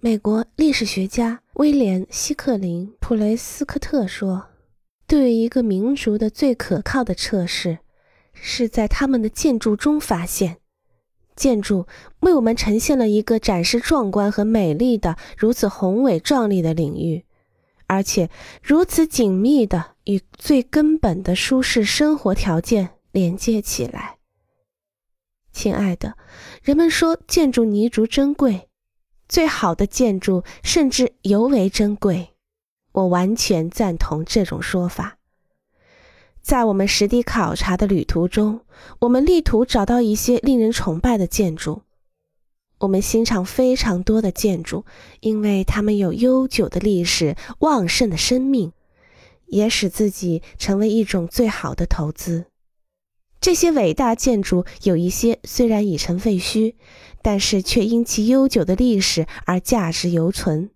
美国历史学家威廉·希克林·普雷斯科特说：“对于一个民族的最可靠的测试，是在他们的建筑中发现。建筑为我们呈现了一个展示壮观和美丽的、如此宏伟壮丽的领域，而且如此紧密的与最根本的舒适生活条件连接起来。”亲爱的，人们说建筑泥足珍贵。最好的建筑甚至尤为珍贵，我完全赞同这种说法。在我们实地考察的旅途中，我们力图找到一些令人崇拜的建筑。我们欣赏非常多的建筑，因为它们有悠久的历史、旺盛的生命，也使自己成为一种最好的投资。这些伟大建筑有一些虽然已成废墟，但是却因其悠久的历史而价值犹存。